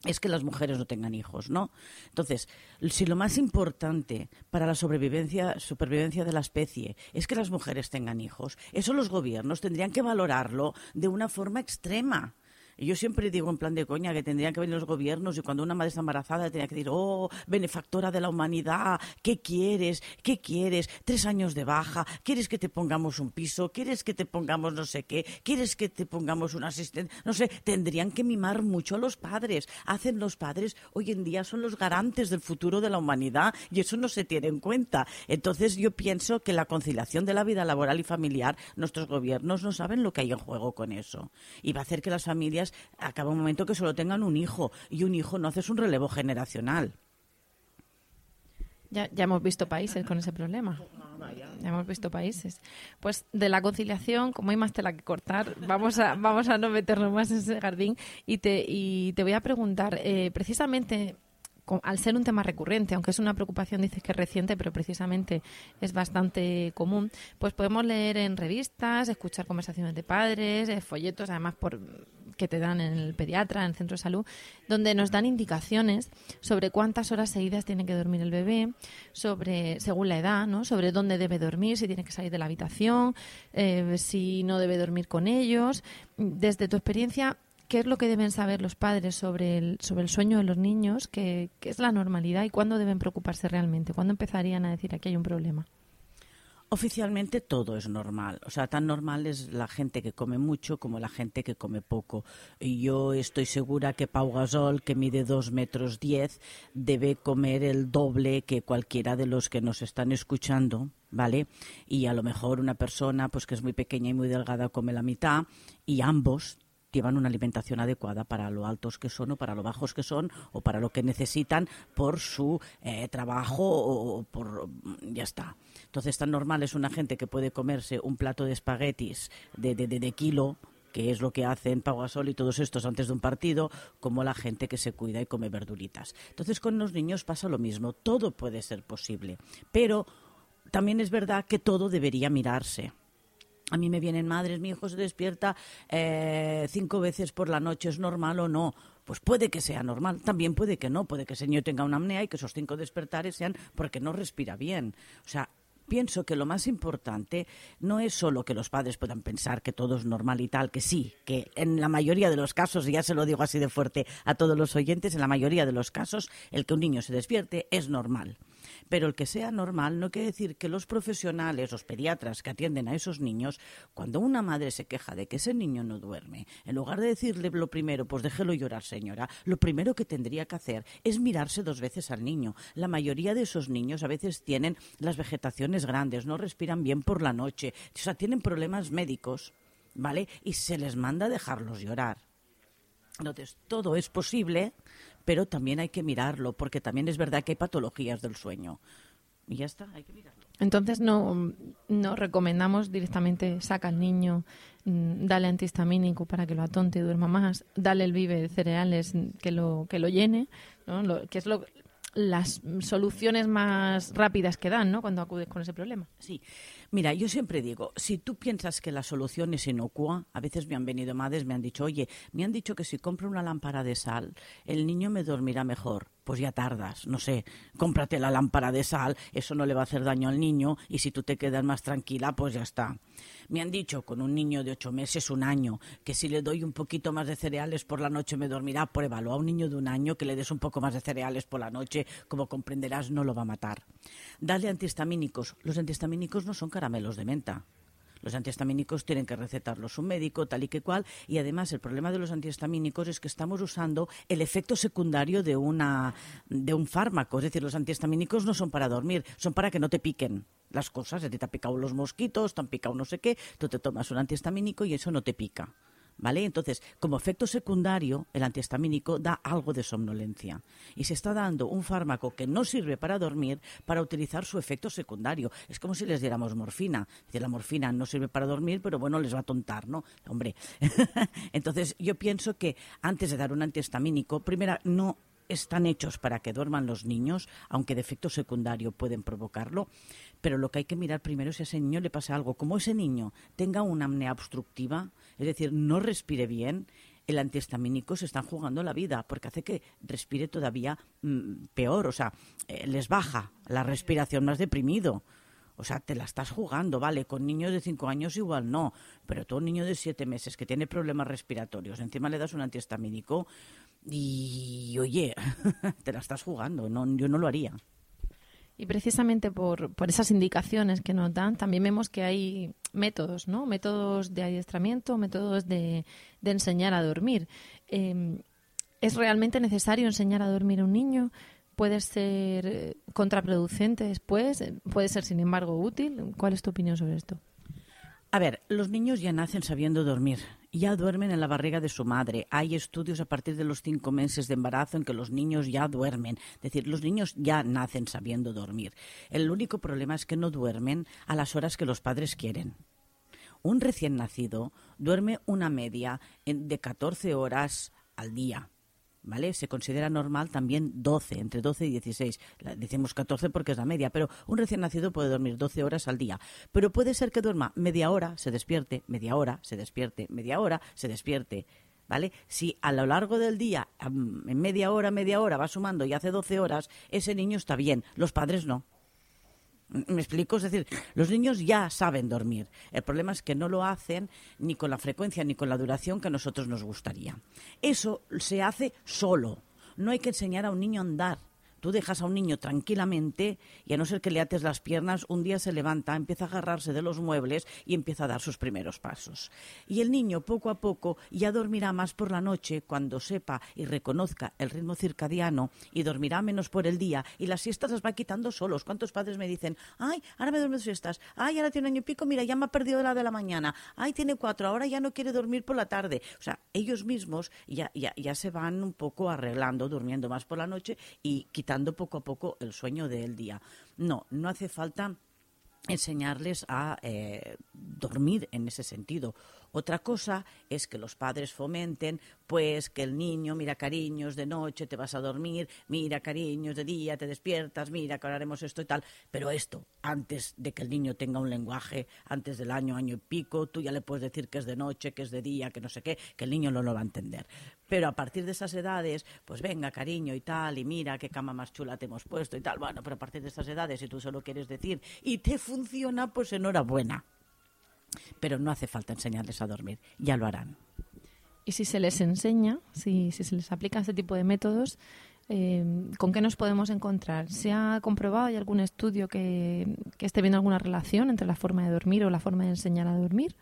es que las mujeres no tengan hijos, ¿no? Entonces, si lo más importante para la sobrevivencia, supervivencia de la especie es que las mujeres tengan hijos, eso los gobiernos tendrían que valorarlo de una forma extrema. Y yo siempre digo en plan de coña que tendrían que venir los gobiernos y cuando una madre está embarazada tenía que decir, oh, benefactora de la humanidad, ¿qué quieres? ¿Qué quieres? Tres años de baja, ¿quieres que te pongamos un piso? ¿Quieres que te pongamos no sé qué? ¿Quieres que te pongamos un asistente? No sé, tendrían que mimar mucho a los padres. Hacen los padres, hoy en día son los garantes del futuro de la humanidad y eso no se tiene en cuenta. Entonces yo pienso que la conciliación de la vida laboral y familiar, nuestros gobiernos no saben lo que hay en juego con eso. Y va a hacer que las familias acaba un momento que solo tengan un hijo y un hijo no haces un relevo generacional.
Ya, ya hemos visto países con ese problema. Ya hemos visto países. Pues de la conciliación, como hay más tela que cortar, vamos a, vamos a no meternos más en ese jardín y te, y te voy a preguntar, eh, precisamente al ser un tema recurrente, aunque es una preocupación, dices que es reciente, pero precisamente es bastante común, pues podemos leer en revistas, escuchar conversaciones de padres, eh, folletos, además por que te dan en el pediatra, en el centro de salud, donde nos dan indicaciones sobre cuántas horas seguidas tiene que dormir el bebé, sobre según la edad, ¿no? Sobre dónde debe dormir, si tiene que salir de la habitación, eh, si no debe dormir con ellos. Desde tu experiencia, ¿qué es lo que deben saber los padres sobre el, sobre el sueño de los niños? ¿Qué, qué es la normalidad y cuándo deben preocuparse realmente? ¿Cuándo empezarían a decir aquí hay un problema?
Oficialmente todo es normal. O sea, tan normal es la gente que come mucho como la gente que come poco. Y yo estoy segura que Pau Gasol, que mide dos metros diez, debe comer el doble que cualquiera de los que nos están escuchando, ¿vale? Y a lo mejor una persona pues que es muy pequeña y muy delgada come la mitad y ambos llevan una alimentación adecuada para lo altos que son o para lo bajos que son o para lo que necesitan por su eh, trabajo o, por ya está. Entonces tan normal es una gente que puede comerse un plato de espaguetis de, de, de, de kilo que es lo que hacen Pau Gasol y todos estos antes de un partido, como la gente que se cuida y come verduritas. Entonces con los niños pasa lo mismo, todo puede ser posible, pero también es verdad que todo debería mirarse. A mí me vienen madres, mi hijo se despierta eh, cinco veces por la noche, ¿es normal o no? Pues puede que sea normal, también puede que no, puede que ese niño tenga una apnea y que esos cinco despertares sean porque no respira bien. O sea, pienso que lo más importante no es solo que los padres puedan pensar que todo es normal y tal, que sí, que en la mayoría de los casos, y ya se lo digo así de fuerte a todos los oyentes, en la mayoría de los casos el que un niño se despierte es normal. Pero el que sea normal no quiere decir que los profesionales, los pediatras que atienden a esos niños, cuando una madre se queja de que ese niño no duerme, en lugar de decirle lo primero, pues déjelo llorar, señora, lo primero que tendría que hacer es mirarse dos veces al niño. La mayoría de esos niños a veces tienen las vegetaciones grandes, no respiran bien por la noche, o sea, tienen problemas médicos, ¿vale? Y se les manda a dejarlos llorar. Entonces, todo es posible, pero también hay que mirarlo, porque también es verdad que hay patologías del sueño. Y ya está, hay que mirarlo.
Entonces no, no recomendamos directamente saca al niño, mm, dale antihistamínico para que lo atonte y duerma más, dale el vive de cereales mm, que lo, que lo llene, ¿no? Que es lo, las soluciones más rápidas que dan ¿no? cuando acudes con ese problema.
Sí, mira, yo siempre digo, si tú piensas que la solución es inocua, a veces me han venido madres, me han dicho, oye, me han dicho que si compro una lámpara de sal, el niño me dormirá mejor. Pues ya tardas, no sé, cómprate la lámpara de sal, eso no le va a hacer daño al niño y si tú te quedas más tranquila, pues ya está. Me han dicho con un niño de ocho meses, un año, que si le doy un poquito más de cereales por la noche me dormirá, pruébalo. A un niño de un año que le des un poco más de cereales por la noche, como comprenderás, no lo va a matar. Dale antihistamínicos. Los antihistamínicos no son caramelos de menta. Los antihistamínicos tienen que recetarlos un médico, tal y que cual, y además el problema de los antihistamínicos es que estamos usando el efecto secundario de, una, de un fármaco. Es decir, los antihistamínicos no son para dormir, son para que no te piquen las cosas. A te han picado los mosquitos, te han picado no sé qué, tú te tomas un antihistamínico y eso no te pica. ¿Vale? Entonces, como efecto secundario, el antihistamínico da algo de somnolencia. Y se está dando un fármaco que no sirve para dormir para utilizar su efecto secundario. Es como si les diéramos morfina. Es decir, la morfina no sirve para dormir, pero bueno, les va a tontar, ¿no? Hombre. Entonces, yo pienso que antes de dar un antihistamínico, primero, no están hechos para que duerman los niños, aunque de efecto secundario pueden provocarlo, pero lo que hay que mirar primero es si a ese niño le pasa algo. Como ese niño tenga una apnea obstructiva, es decir, no respire bien, el antihistamínico se están jugando la vida porque hace que respire todavía mm, peor, o sea, eh, les baja la respiración más deprimido. O sea, te la estás jugando, ¿vale? Con niños de 5 años igual no, pero tú un niño de 7 meses que tiene problemas respiratorios, encima le das un antihistamínico y, oye, te la estás jugando, no, yo no lo haría.
Y precisamente por, por esas indicaciones que nos dan, también vemos que hay métodos, ¿no? Métodos de adiestramiento, métodos de, de enseñar a dormir. Eh, ¿Es realmente necesario enseñar a dormir a un niño? ¿Puede ser eh, contraproducente después? ¿Puede ser, sin embargo, útil? ¿Cuál es tu opinión sobre esto?
A ver, los niños ya nacen sabiendo dormir, ya duermen en la barriga de su madre. Hay estudios a partir de los cinco meses de embarazo en que los niños ya duermen. Es decir, los niños ya nacen sabiendo dormir. El único problema es que no duermen a las horas que los padres quieren. Un recién nacido duerme una media de 14 horas al día. ¿Vale? Se considera normal también 12, entre 12 y 16. decimos 14 porque es la media, pero un recién nacido puede dormir 12 horas al día. Pero puede ser que duerma media hora, se despierte, media hora, se despierte, media hora, se despierte. ¿Vale? Si a lo largo del día, en media hora, media hora, va sumando y hace 12 horas, ese niño está bien, los padres no. ¿Me explico? Es decir, los niños ya saben dormir. El problema es que no lo hacen ni con la frecuencia ni con la duración que a nosotros nos gustaría. Eso se hace solo. No hay que enseñar a un niño a andar. Tú dejas a un niño tranquilamente y a no ser que le ates las piernas, un día se levanta, empieza a agarrarse de los muebles y empieza a dar sus primeros pasos. Y el niño poco a poco ya dormirá más por la noche cuando sepa y reconozca el ritmo circadiano y dormirá menos por el día y las siestas las va quitando solos. ¿Cuántos padres me dicen, ay, ahora me duermo siestas, ay, ahora tiene un año y pico, mira, ya me ha perdido la de la mañana, ay, tiene cuatro, ahora ya no quiere dormir por la tarde? O sea, ellos mismos ya, ya, ya se van un poco arreglando, durmiendo más por la noche y quitando poco a poco el sueño del día. No, no hace falta enseñarles a eh, dormir en ese sentido. Otra cosa es que los padres fomenten, pues, que el niño, mira cariños, de noche te vas a dormir, mira cariños, de día te despiertas, mira que haremos esto y tal. Pero esto, antes de que el niño tenga un lenguaje, antes del año, año y pico, tú ya le puedes decir que es de noche, que es de día, que no sé qué, que el niño no lo va a entender. Pero a partir de esas edades, pues venga, cariño y tal, y mira qué cama más chula te hemos puesto y tal. Bueno, pero a partir de esas edades, si tú solo quieres decir y te funciona, pues enhorabuena pero no hace falta enseñarles a dormir, ya lo harán.
Y si se les enseña, si, se les aplica este tipo de métodos, eh, ¿con qué nos podemos encontrar? ¿Se ha comprobado, hay algún estudio que, esté viendo alguna relación entre la forma de dormir o la forma de enseñar a dormir?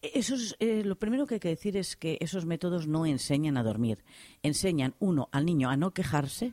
Eso eh, lo primero que hay que decir es que esos métodos no enseñan a dormir. Enseñan, uno, al niño a no quejarse,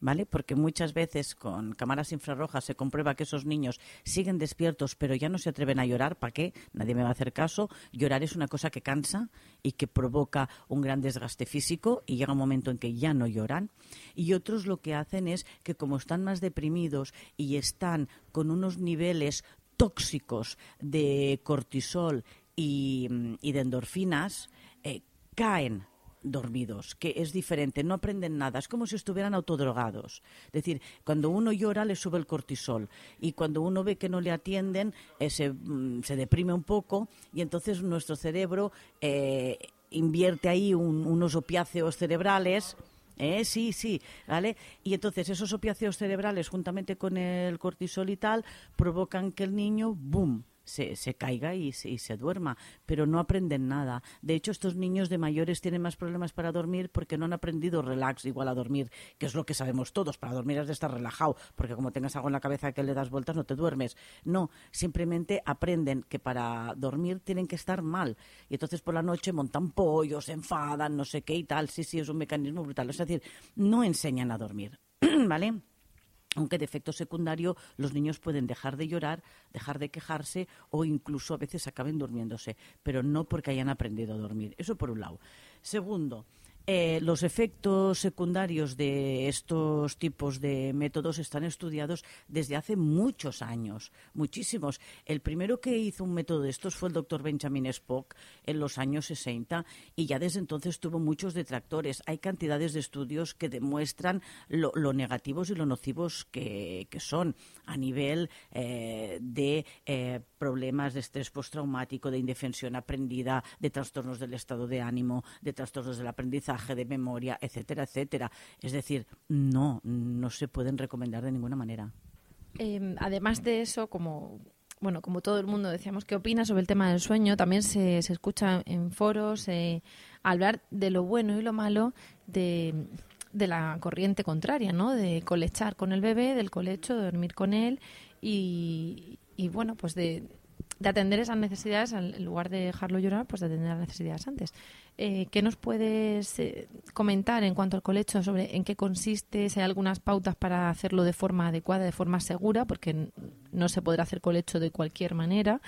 ¿vale? Porque muchas veces con cámaras infrarrojas se comprueba que esos niños siguen despiertos, pero ya no se atreven a llorar. ¿Para qué? Nadie me va a hacer caso. Llorar es una cosa que cansa y que provoca un gran desgaste físico y llega un momento en que ya no lloran. Y otros lo que hacen es que como están más deprimidos y están con unos niveles tóxicos de cortisol y, de endorfinas, eh, caen dormidos, que es diferente, no aprenden nada, es como si estuvieran autodrogados. Es decir, cuando uno llora le sube el cortisol y cuando uno ve que no le atienden eh, mm, se, deprime un poco y entonces nuestro cerebro eh, invierte ahí unos opiáceos cerebrales. Eh, sí, sí, ¿vale? Y entonces esos opiáceos cerebrales, juntamente con el cortisol y tal, provocan que el niño, ¡boom!, se, caiga y se, y se duerma, pero no aprenden nada. De hecho, estos niños de mayores tienen más problemas para dormir porque no han aprendido relax igual a dormir, que es lo que sabemos todos. Para dormir has de estar relajado, porque como tengas algo en la cabeza que le das vueltas no te duermes. No, simplemente aprenden que para dormir tienen que estar mal. Y entonces por la noche montan pollos, se enfadan, no sé qué y tal. Sí, sí, es un mecanismo brutal. Es decir, no enseñan a dormir, ¿vale? Aunque de efecto secundario los niños pueden dejar de llorar, dejar de quejarse o incluso a veces acaben durmiéndose, pero no porque hayan aprendido a dormir. Eso por un lado. Segundo, eh, los efectos secundarios de estos tipos de métodos están estudiados desde hace muchos años, muchísimos. El primero que hizo un método de estos fue el doctor Benjamin Spock en los años 60 y ya desde entonces tuvo muchos detractores. Hay cantidades de estudios que demuestran lo, negativos y lo nocivos que, son a nivel eh, de eh, problemas de estrés postraumático, de indefensión aprendida, de trastornos del estado de ánimo, de trastornos del aprendizaje de memoria, etcétera, etcétera. Es decir, no, no se pueden recomendar de ninguna manera.
Em, además de eso, como bueno, como todo el mundo decíamos, ¿qué opina sobre el tema del sueño? También se, se escucha en foros eh, hablar de lo bueno y lo malo de, de la corriente contraria, ¿no? De colechar con el bebé, del colecho, de dormir con él y, y bueno, pues de, de atender esas necesidades, en lugar de dejarlo llorar, pues de atender las necesidades antes. Eh, ¿Qué nos puedes eh, comentar en cuanto al colecho sobre en qué consiste, si hay algunas pautas para hacerlo de forma adecuada, de forma segura, porque no se podrá hacer colecho de cualquier manera?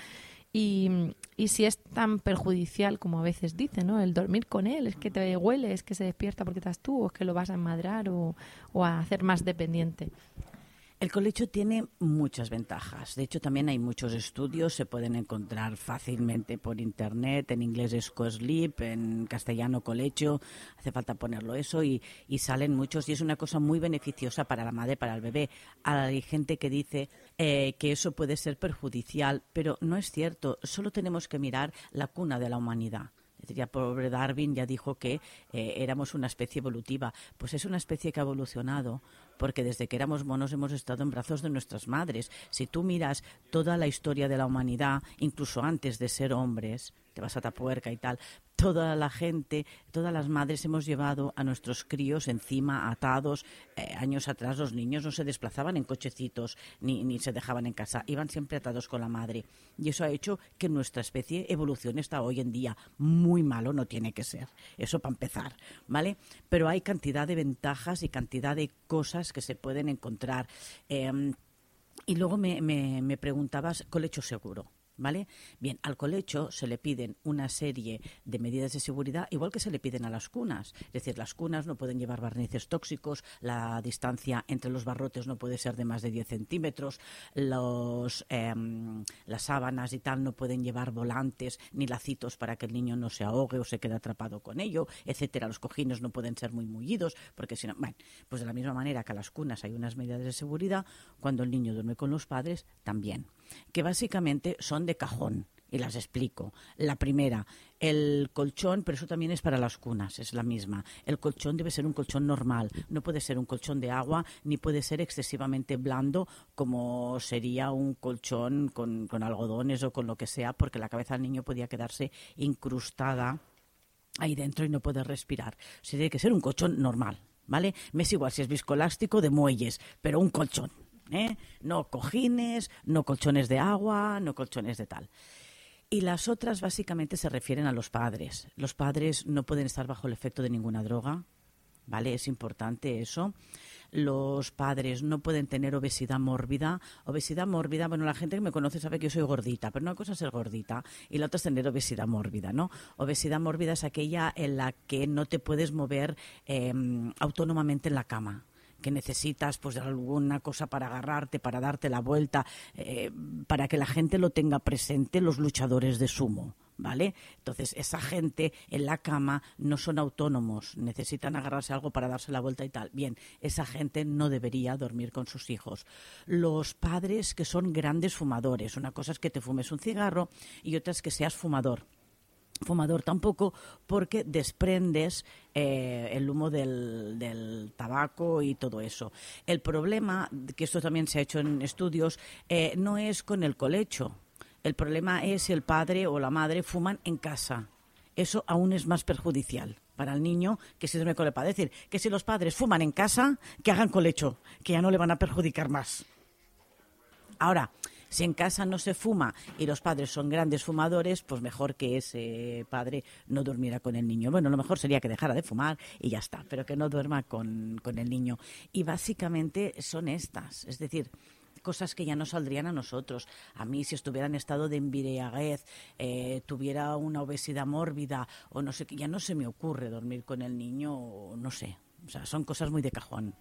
Y, y, si es tan perjudicial como a veces dicen, ¿no? El dormir con él, es que te huele, es que se despierta porque estás tú, o es que lo vas a enmadrar o, o a hacer más dependiente.
El colecho tiene muchas ventajas. De hecho, también hay muchos estudios, se pueden encontrar fácilmente por internet. En inglés es co-sleep, en castellano colecho. Hace falta ponerlo eso y, salen muchos. Y es una cosa muy beneficiosa para la madre, para el bebé. Hay gente que dice eh, que eso puede ser perjudicial, pero no es cierto. Solo tenemos que mirar la cuna de la humanidad. Ya pobre Darwin ya dijo que eh, éramos una especie evolutiva. Pues es una especie que ha evolucionado porque desde que éramos monos hemos estado en brazos de nuestras madres. Si tú miras toda la historia de la humanidad, incluso antes de ser hombres, te vas a Tapuerca y tal, toda la gente, todas las madres hemos llevado a nuestros críos encima, atados. Eh, años atrás los niños no se desplazaban en cochecitos ni, ni se dejaban en casa, iban siempre atados con la madre. Y eso ha hecho que nuestra especie evolucione hasta hoy en día. Muy malo no tiene que ser, eso para empezar, ¿vale? Pero hay cantidad de ventajas y cantidad de cosas que se pueden encontrar. Em, y luego me, me, me preguntabas, colecho seguro. ¿Vale? Bien, al colecho se le piden una serie de medidas de seguridad, igual que se le piden a las cunas. Es decir, las cunas no pueden llevar barnices tóxicos, la distancia entre los barrotes no puede ser de más de 10 centímetros, em, las sábanas y tal no pueden llevar volantes ni lacitos para que el niño no se ahogue o se quede atrapado con ello, etcétera. Los cojines no pueden ser muy mullidos, porque si no, bueno, pues de la misma manera que a las cunas hay unas medidas de seguridad, cuando el niño duerme con los padres, también que básicamente son de cajón. Y las explico. La primera, el colchón, pero eso también es para las cunas, es la misma. El colchón debe ser un colchón normal, no puede ser un colchón de agua, ni puede ser excesivamente blando como sería un colchón con, con algodones o con lo que sea, porque la cabeza del niño podía quedarse incrustada ahí dentro y no puede respirar. O tiene que ser un colchón normal, ¿vale? Me es igual si es viscoelástico de muelles, pero un colchón. ¿Eh? No cojines, no colchones de agua, no colchones de tal. Y las otras básicamente se refieren a los padres. Los padres no pueden estar bajo el efecto de ninguna droga, ¿vale? Es importante eso. Los padres no pueden tener obesidad mórbida. Obesidad mórbida, bueno, la gente que me conoce sabe que yo soy gordita, pero una cosa es ser gordita y la otra es tener obesidad mórbida, ¿no? Obesidad mórbida es aquella en la que no te puedes mover em, autónomamente en la cama que necesitas pues alguna cosa para agarrarte, para darte la vuelta, eh, para que la gente lo tenga presente, los luchadores de sumo. ¿Vale? Entonces, esa gente en la cama no son autónomos, necesitan agarrarse algo para darse la vuelta y tal. Bien, esa gente no debería dormir con sus hijos. Los padres que son grandes fumadores, una cosa es que te fumes un cigarro y otra es que seas fumador fumador tampoco porque desprendes eh, el humo del, tabaco y todo eso. El problema, que esto también se ha hecho en estudios, eh, no es con el colecho. El problema es si el padre o la madre fuman en casa. Eso aún es más perjudicial para el niño que se duerme con el. Es decir, que si los padres fuman en casa, que hagan colecho, que ya no le van a perjudicar más. Ahora, si en casa no se fuma y los padres son grandes fumadores, pues mejor que ese padre no durmiera con el niño. Bueno, lo mejor sería que dejara de fumar y ya está, pero que no duerma con, con el niño. Y básicamente son estas, es decir, cosas que ya no saldrían a nosotros. A mí, si estuviera en estado de embriaguez, eh, tuviera una obesidad mórbida o no sé, ya no se me ocurre dormir con el niño, o no sé. O sea, son cosas muy de cajón.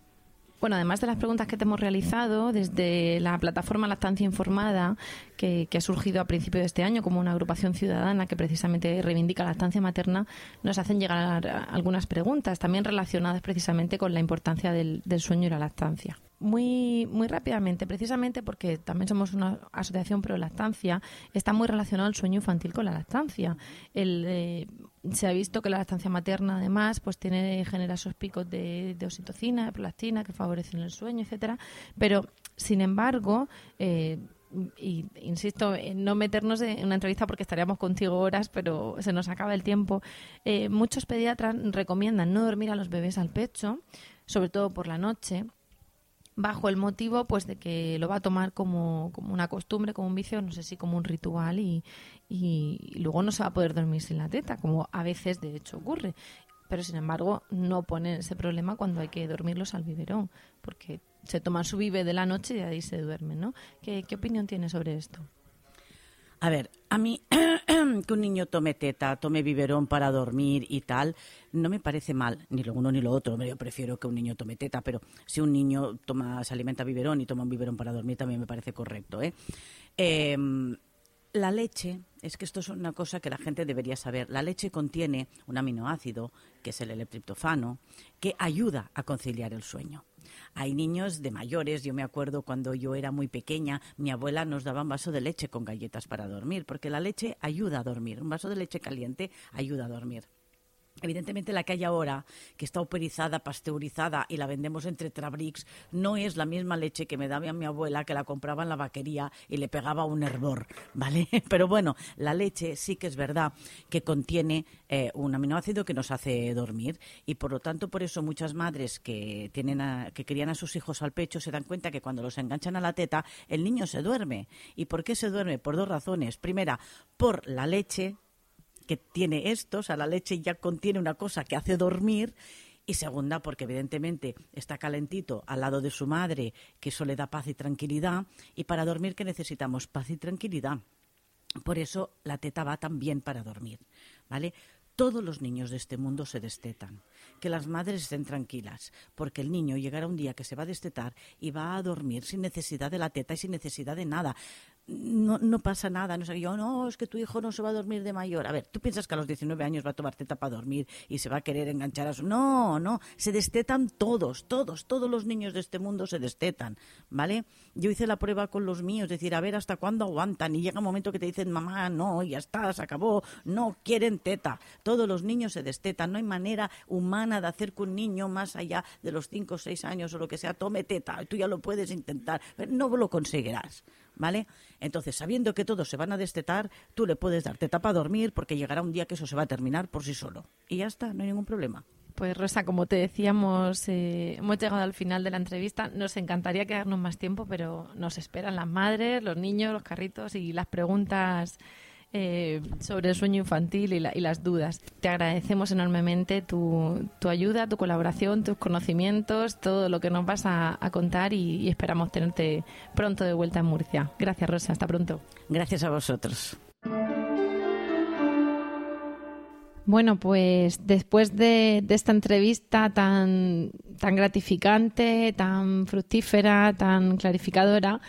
Bueno, además de las preguntas que te hemos realizado desde la plataforma Lactancia Informada, que, ha surgido a principio de este año como una agrupación ciudadana que precisamente reivindica la lactancia materna, nos hacen llegar algunas preguntas, también relacionadas precisamente con la importancia del, del sueño y la lactancia muy, muy rápidamente, precisamente porque también somos una asociación pro lactancia, está muy relacionado el sueño infantil con la lactancia. El, eh, se ha visto que la lactancia materna, además, pues tiene genera esos picos de, de oxitocina, de prolactina, que favorecen el sueño, etcétera. Pero, sin embargo, eh, y insisto en no meternos en una entrevista porque estaríamos contigo horas, pero se nos acaba el tiempo. Eh, muchos pediatras recomiendan no dormir a los bebés al pecho, sobre todo por la noche, bajo el motivo pues de que lo va a tomar como, como una costumbre, como un vicio, no sé si como un ritual y, y, luego no se va a poder dormir sin la teta, como a veces de hecho ocurre. Pero sin embargo no ponen ese problema cuando hay que dormirlos al biberón, porque se toman su vive de la noche y ahí se duermen, ¿no? ¿Qué, qué opinión tienes sobre esto?
A ver, a mí que un niño tome teta, tome biberón para dormir y tal, no me parece mal, ni lo uno ni lo otro. Yo prefiero que un niño tome teta, pero si un niño toma, se alimenta biberón y toma un biberón para dormir, también me parece correcto. ¿eh? eh la leche, es que esto es una cosa que la gente debería saber. La leche contiene un aminoácido, que es el L-triptofano, que ayuda a conciliar el sueño. Hay niños de mayores, yo me acuerdo cuando yo era muy pequeña, mi abuela nos daba un vaso de leche con galletas para dormir, porque la leche ayuda a dormir. Un vaso de leche caliente ayuda a dormir. Evidentemente la que hay ahora, que está operizada, pasteurizada y la vendemos entre Trabrix, no es la misma leche que me daba mi abuela, que la compraba en la vaquería y le pegaba un hervor, ¿vale? Pero bueno, la leche sí que es verdad que contiene eh, un aminoácido que nos hace dormir y por lo tanto por eso muchas madres que, tienen que crían a sus hijos al pecho se dan cuenta que cuando los enganchan a la teta el niño se duerme. ¿Y por qué se duerme? Por dos razones. Primera, por la leche que tiene esto, o sea, la leche ya contiene una cosa que hace dormir y segunda, porque evidentemente está calentito al lado de su madre, que eso le da paz y tranquilidad, y para dormir que necesitamos paz y tranquilidad. Por eso la teta va también para dormir, ¿vale? Todos los niños de este mundo se destetan. Que las madres estén tranquilas, porque el niño llegará un día que se va a destetar y va a dormir sin necesidad de la teta y sin necesidad de nada no, pasa nada, no sé, yo, no, es que tu hijo no se va a dormir de mayor. A ver, ¿tú piensas que a los 19 años va a tomar teta para dormir y se va a querer enganchar a su... No, no, se destetan todos, todos, todos los niños de este mundo se destetan, ¿vale? Yo hice la prueba con los míos, es decir, a ver hasta cuándo aguantan y llega un momento que te dicen, mamá, no, ya está, se acabó, no, quieren teta. Todos los niños se destetan, no hay manera humana de hacer que un niño más allá de los 5 o 6 años o lo que sea tome teta. Tú ya lo puedes intentar, pero no lo conseguirás. ¿Vale? Entonces, sabiendo que todos se van a destetar, tú le puedes dar teta para dormir porque llegará un día que eso se va a terminar por sí solo. Y ya está, no hay ningún problema.
Pues Rosa, como te decíamos, eh, hemos llegado al final de la entrevista. Nos encantaría quedarnos más tiempo, pero nos esperan las madres, los niños, los carritos y las preguntas eh, sobre el sueño infantil y, las dudas. Te agradecemos enormemente tu, ayuda, tu colaboración, tus conocimientos, todo lo que nos vas a, contar y, esperamos tenerte pronto de vuelta en Murcia. Gracias, Rosa. Hasta pronto.
Gracias a vosotros.
Bueno, pues después de, de, esta entrevista tan, tan gratificante, tan fructífera, tan clarificadora,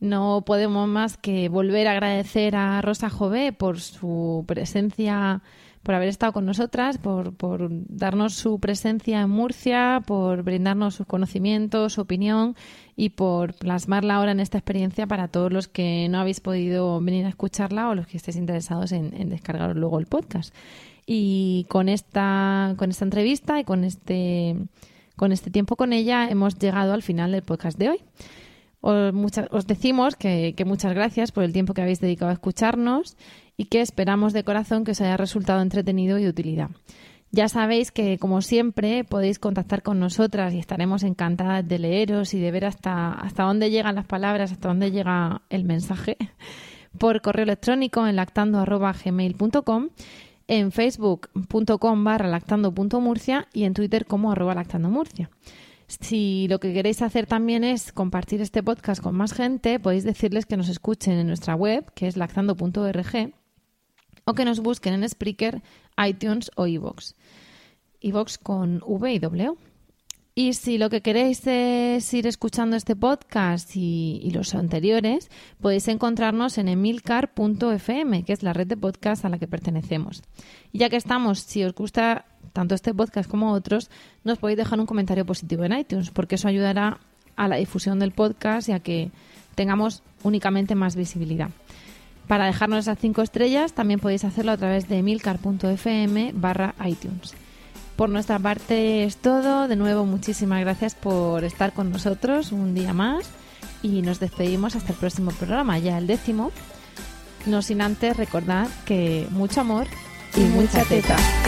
no podemos más que volver a agradecer a Rosa Jové por su presencia, por haber estado con nosotras, por, por darnos su presencia en Murcia, por brindarnos sus conocimientos, su opinión y por plasmarla ahora en esta experiencia para todos los que no habéis podido venir a escucharla o los que estéis interesados en, en descargar luego el podcast. Y con esta, con esta entrevista y con este, con este tiempo con ella hemos llegado al final del podcast de hoy. Os, os decimos que, muchas gracias por el tiempo que habéis dedicado a escucharnos y que esperamos de corazón que os haya resultado entretenido y de utilidad. Ya sabéis que, como siempre, podéis contactar con nosotras y estaremos encantadas de leeros y de ver hasta, hasta dónde llegan las palabras, hasta dónde llega el mensaje, por correo electrónico en lactando.gmail.com, en facebook.com barra lactando.murcia y en Twitter como arroba lactandomurcia. Si lo que queréis hacer también es compartir este podcast con más gente, podéis decirles que nos escuchen en nuestra web, que es lactando.org, o que nos busquen en Spreaker, iTunes o iVoox. iVoox con V y W. Y si lo que queréis es ir escuchando este podcast y, y los anteriores, podéis encontrarnos en emilcar.fm, que es la red de podcast a la que pertenecemos. Y ya que estamos, si os gusta tanto este podcast como otros, nos podéis dejar un comentario positivo en iTunes, porque eso ayudará a la difusión del podcast y a que tengamos únicamente más visibilidad. Para dejarnos esas cinco estrellas también podéis hacerlo a través de emilcar.fm barra iTunes. Por nuestra parte es todo. De nuevo, muchísimas gracias por estar con nosotros un día más y nos despedimos hasta el próximo programa, ya el décimo. No sin antes recordar que mucho amor y, mucha teta.
With